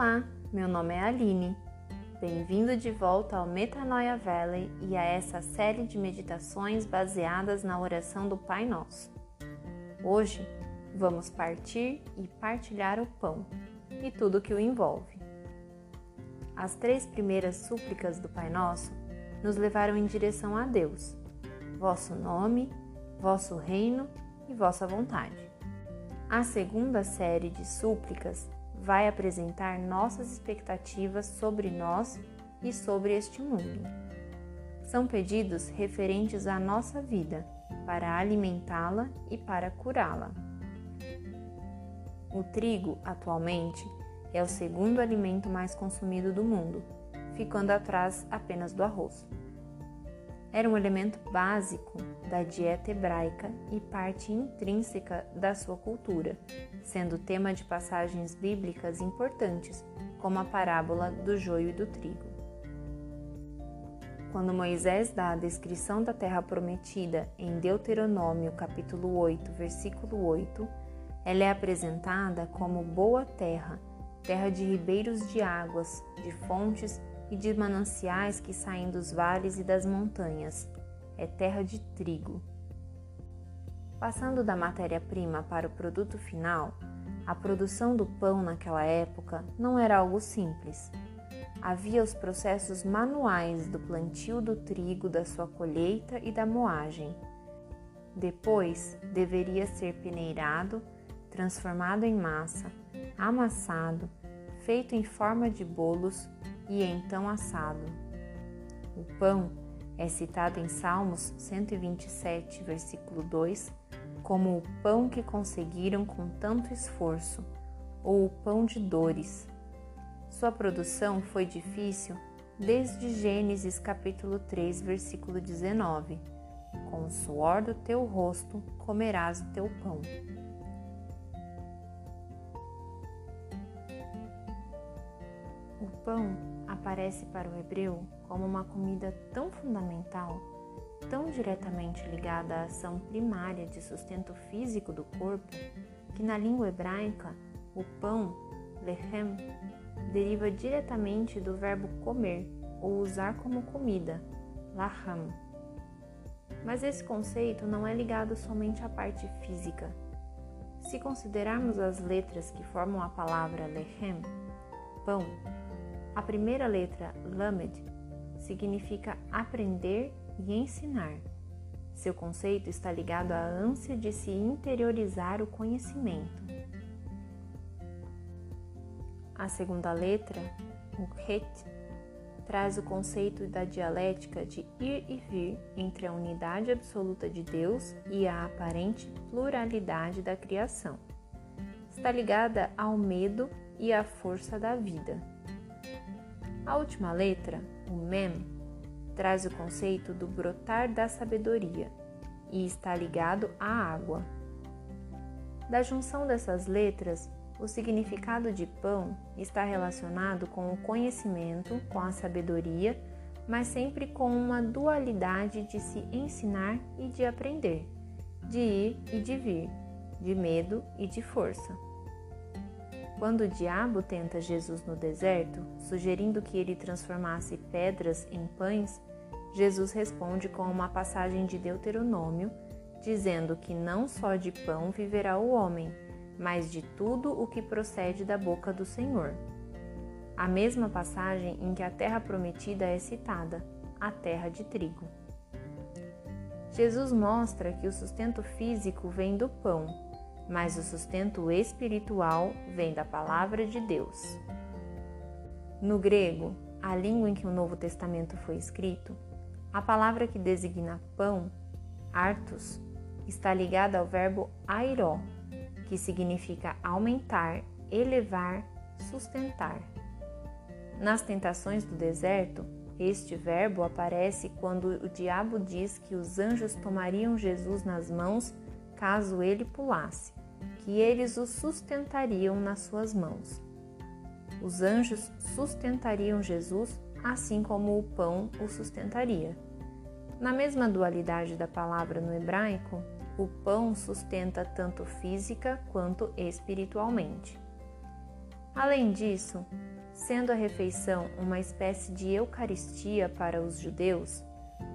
Olá, meu nome é Aline. Bem-vindo de volta ao Metanoia Valley e a essa série de meditações baseadas na oração do Pai Nosso. Hoje vamos partir e partilhar o pão e tudo que o envolve. As três primeiras súplicas do Pai Nosso nos levaram em direção a Deus, vosso nome, vosso reino e vossa vontade. A segunda série de súplicas vai apresentar nossas expectativas sobre nós e sobre este mundo. São pedidos referentes à nossa vida, para alimentá-la e para curá-la. O trigo, atualmente, é o segundo alimento mais consumido do mundo, ficando atrás apenas do arroz. Era um elemento básico da dieta hebraica e parte intrínseca da sua cultura, sendo tema de passagens bíblicas importantes, como a parábola do joio e do trigo. Quando Moisés dá a descrição da terra prometida em Deuteronômio capítulo 8, versículo 8, ela é apresentada como boa terra, terra de ribeiros de águas, de fontes e de mananciais que saem dos vales e das montanhas. É terra de trigo. Passando da matéria-prima para o produto final, a produção do pão naquela época não era algo simples. Havia os processos manuais do plantio do trigo, da sua colheita e da moagem. Depois, deveria ser peneirado, transformado em massa, amassado, feito em forma de bolos e então assado. O pão é citado em Salmos 127, versículo 2, como o pão que conseguiram com tanto esforço, ou o pão de dores. Sua produção foi difícil desde Gênesis capítulo 3, versículo 19. Com o suor do teu rosto comerás o teu pão. O pão aparece para o hebreu como uma comida tão fundamental, tão diretamente ligada à ação primária de sustento físico do corpo, que na língua hebraica o pão, lechem, deriva diretamente do verbo comer ou usar como comida, laham. Mas esse conceito não é ligado somente à parte física. Se considerarmos as letras que formam a palavra lechem, pão, a primeira letra, Lamed, significa aprender e ensinar. Seu conceito está ligado à ânsia de se interiorizar o conhecimento. A segunda letra, o traz o conceito da dialética de ir e vir entre a unidade absoluta de Deus e a aparente pluralidade da criação. Está ligada ao medo e à força da vida. A última letra, o mem, traz o conceito do brotar da sabedoria e está ligado à água. Da junção dessas letras, o significado de pão está relacionado com o conhecimento, com a sabedoria, mas sempre com uma dualidade de se ensinar e de aprender, de ir e de vir, de medo e de força. Quando o diabo tenta Jesus no deserto, sugerindo que ele transformasse pedras em pães, Jesus responde com uma passagem de Deuteronômio, dizendo que não só de pão viverá o homem, mas de tudo o que procede da boca do Senhor. A mesma passagem em que a terra prometida é citada, a terra de trigo. Jesus mostra que o sustento físico vem do pão, mas o sustento espiritual vem da palavra de Deus. No grego, a língua em que o Novo Testamento foi escrito, a palavra que designa pão, artos, está ligada ao verbo airó, que significa aumentar, elevar, sustentar. Nas tentações do deserto, este verbo aparece quando o diabo diz que os anjos tomariam Jesus nas mãos caso ele pulasse que eles o sustentariam nas suas mãos. Os anjos sustentariam Jesus, assim como o pão o sustentaria. Na mesma dualidade da palavra no hebraico, o pão sustenta tanto física quanto espiritualmente. Além disso, sendo a refeição uma espécie de eucaristia para os judeus,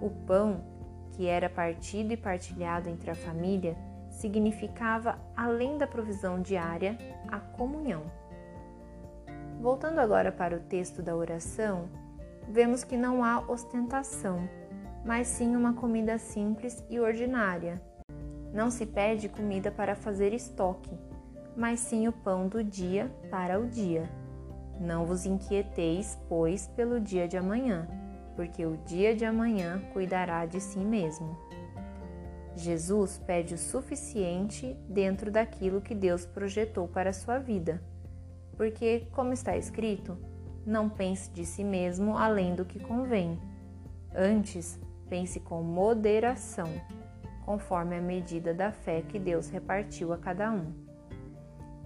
o pão, que era partido e partilhado entre a família, significava, além da provisão diária, a comunhão. Voltando agora para o texto da oração, vemos que não há ostentação, mas sim uma comida simples e ordinária. Não se pede comida para fazer estoque, mas sim o pão do dia para o dia. Não vos inquieteis, pois, pelo dia de amanhã, porque o dia de amanhã cuidará de si mesmo. Jesus pede o suficiente dentro daquilo que Deus projetou para a sua vida. Porque, como está escrito, não pense de si mesmo além do que convém. Antes, pense com moderação, conforme a medida da fé que Deus repartiu a cada um.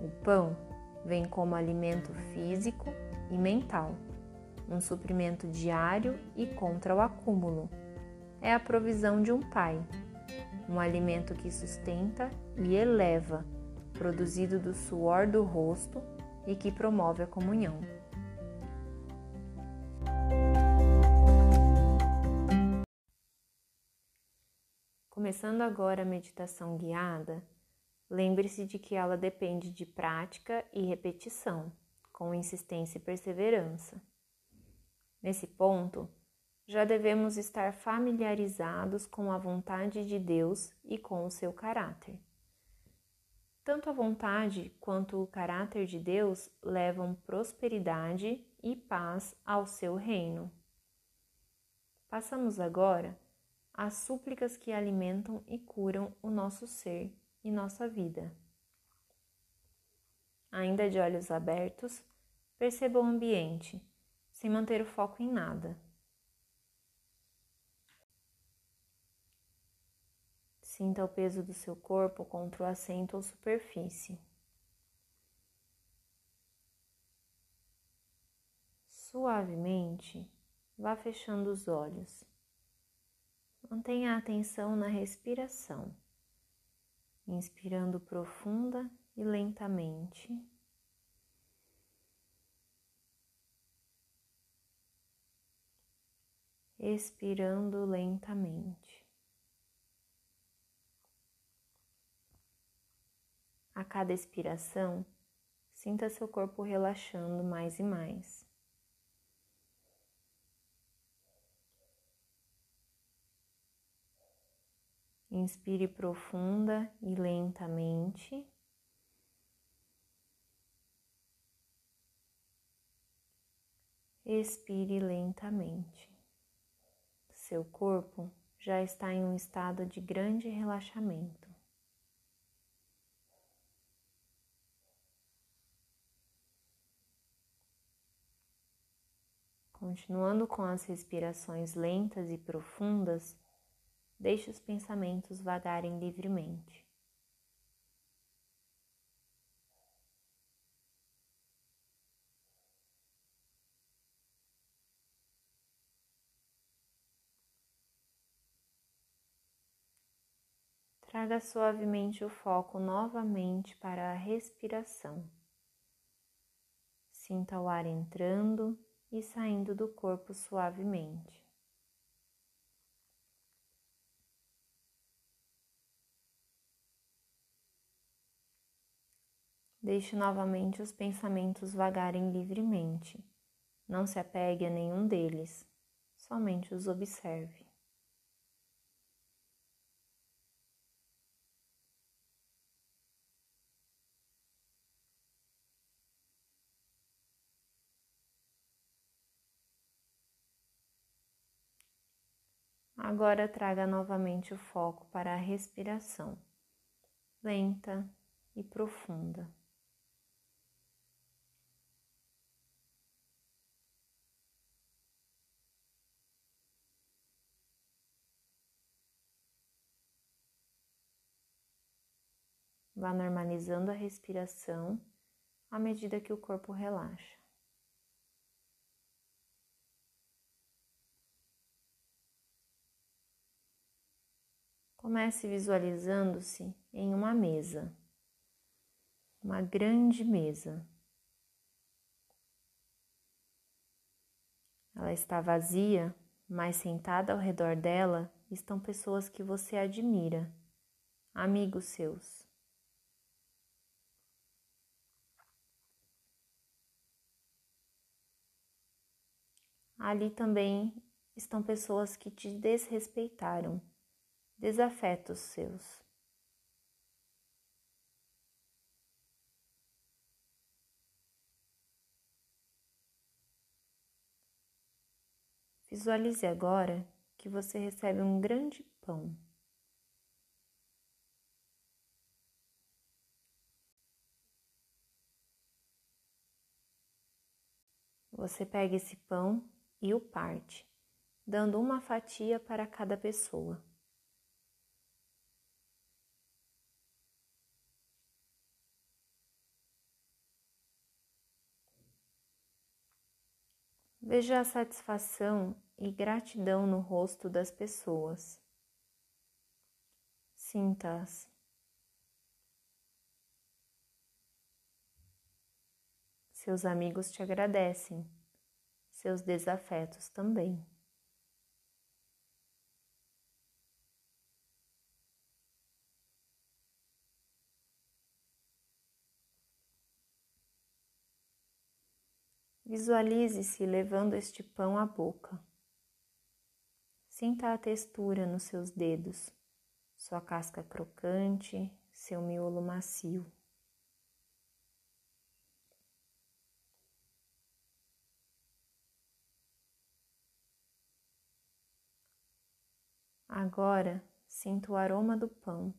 O pão vem como alimento físico e mental, um suprimento diário e contra o acúmulo. É a provisão de um pai um alimento que sustenta e eleva, produzido do suor do rosto e que promove a comunhão. Começando agora a meditação guiada, lembre-se de que ela depende de prática e repetição, com insistência e perseverança. Nesse ponto, já devemos estar familiarizados com a vontade de Deus e com o seu caráter. Tanto a vontade quanto o caráter de Deus levam prosperidade e paz ao seu reino. Passamos agora às súplicas que alimentam e curam o nosso ser e nossa vida. Ainda de olhos abertos, perceba o ambiente, sem manter o foco em nada. Sinta o peso do seu corpo contra o assento ou superfície. Suavemente, vá fechando os olhos. Mantenha a atenção na respiração, inspirando profunda e lentamente. Expirando lentamente. A cada expiração, sinta seu corpo relaxando mais e mais. Inspire profunda e lentamente. Expire lentamente. Seu corpo já está em um estado de grande relaxamento. Continuando com as respirações lentas e profundas, deixe os pensamentos vagarem livremente. Traga suavemente o foco novamente para a respiração. Sinta o ar entrando e saindo do corpo suavemente. Deixe novamente os pensamentos vagarem livremente. Não se apegue a nenhum deles, somente os observe. Agora traga novamente o foco para a respiração, lenta e profunda. Vá normalizando a respiração à medida que o corpo relaxa. Comece visualizando-se em uma mesa, uma grande mesa. Ela está vazia, mas sentada ao redor dela estão pessoas que você admira, amigos seus. Ali também estão pessoas que te desrespeitaram desafetos seus. Visualize agora que você recebe um grande pão. Você pega esse pão e o parte, dando uma fatia para cada pessoa. Veja a satisfação e gratidão no rosto das pessoas. Sinta-as. Seus amigos te agradecem, seus desafetos também. Visualize-se levando este pão à boca. Sinta a textura nos seus dedos, sua casca crocante, seu miolo macio. Agora sinto o aroma do pão,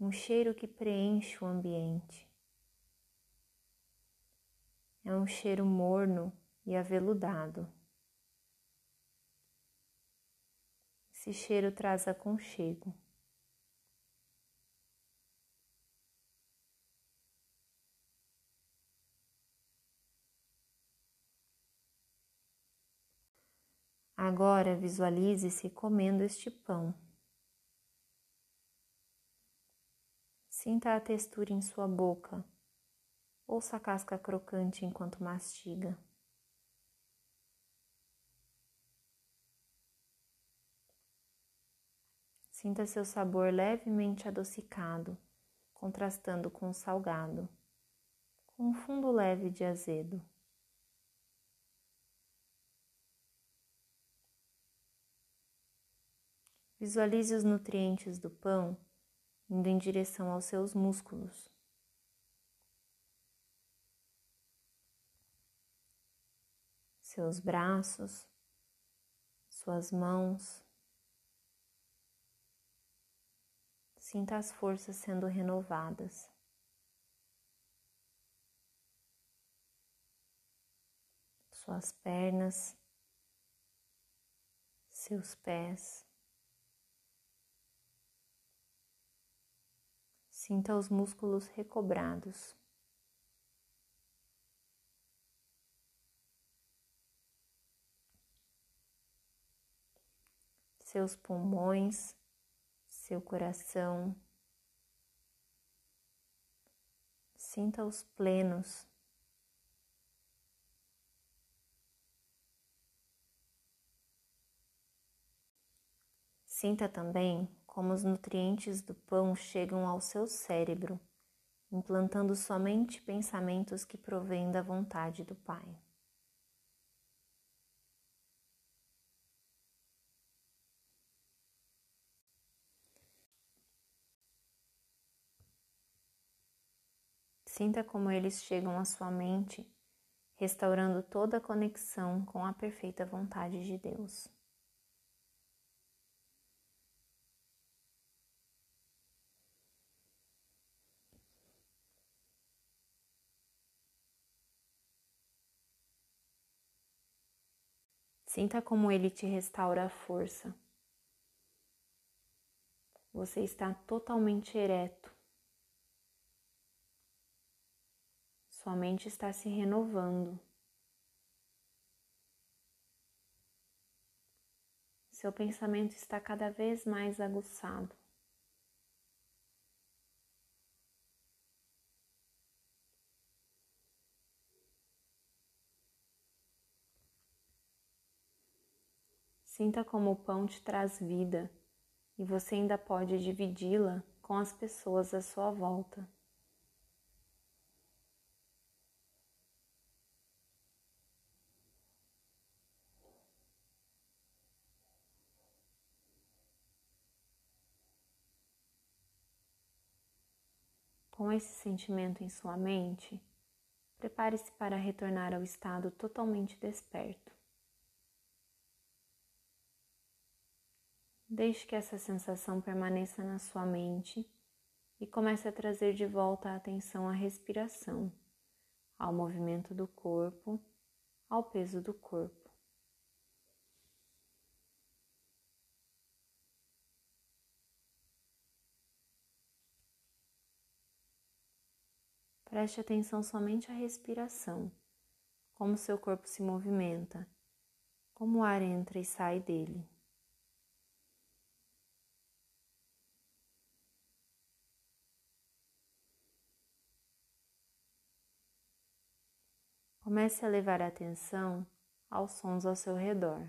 um cheiro que preenche o ambiente. É um cheiro morno e aveludado. Esse cheiro traz aconchego. Agora visualize-se comendo este pão. Sinta a textura em sua boca Ouça a casca crocante enquanto mastiga. Sinta seu sabor levemente adocicado, contrastando com o salgado, com um fundo leve de azedo. Visualize os nutrientes do pão indo em direção aos seus músculos. Seus braços, suas mãos. Sinta as forças sendo renovadas. Suas pernas, seus pés. Sinta os músculos recobrados. Seus pulmões, seu coração. Sinta-os plenos. Sinta também como os nutrientes do pão chegam ao seu cérebro, implantando somente pensamentos que provêm da vontade do Pai. Sinta como eles chegam à sua mente, restaurando toda a conexão com a perfeita vontade de Deus. Sinta como ele te restaura a força. Você está totalmente ereto, Sua mente está se renovando. Seu pensamento está cada vez mais aguçado. Sinta como o pão te traz vida e você ainda pode dividi-la com as pessoas à sua volta. Com esse sentimento em sua mente, prepare-se para retornar ao estado totalmente desperto. Deixe que essa sensação permaneça na sua mente e comece a trazer de volta a atenção à respiração, ao movimento do corpo, ao peso do corpo. Preste atenção somente à respiração, como seu corpo se movimenta, como o ar entra e sai dele. Comece a levar atenção aos sons ao seu redor.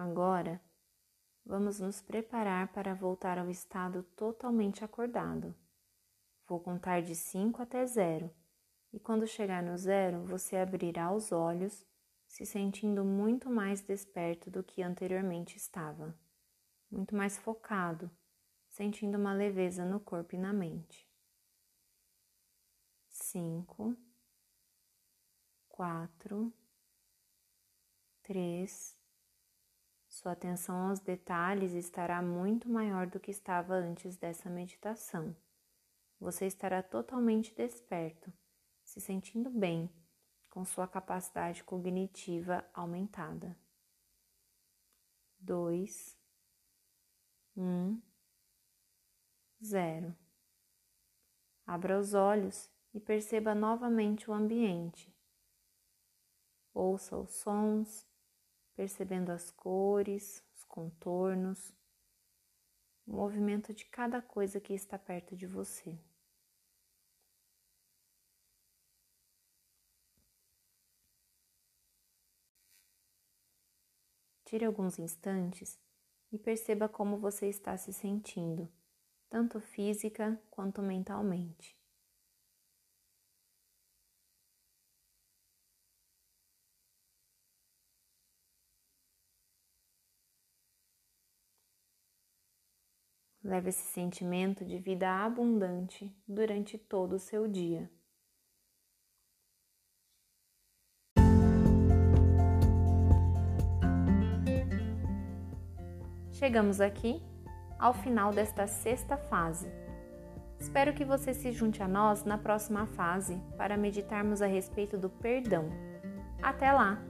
Agora, vamos nos preparar para voltar ao estado totalmente acordado. Vou contar de 5 até zero, e quando chegar no zero, você abrirá os olhos, se sentindo muito mais desperto do que anteriormente estava muito mais focado, sentindo uma leveza no corpo e na mente. Cinco, quatro, três. Sua atenção aos detalhes estará muito maior do que estava antes dessa meditação. Você estará totalmente desperto, se sentindo bem, com sua capacidade cognitiva aumentada. Dois um, zero. Abra os olhos e perceba novamente o ambiente. Ouça os sons, percebendo as cores, os contornos, o movimento de cada coisa que está perto de você. Tire alguns instantes e perceba como você está se sentindo, tanto física quanto mentalmente. Leve esse sentimento de vida abundante durante todo o seu dia. Chegamos aqui ao final desta sexta fase. Espero que você se junte a nós na próxima fase para meditarmos a respeito do perdão. Até lá!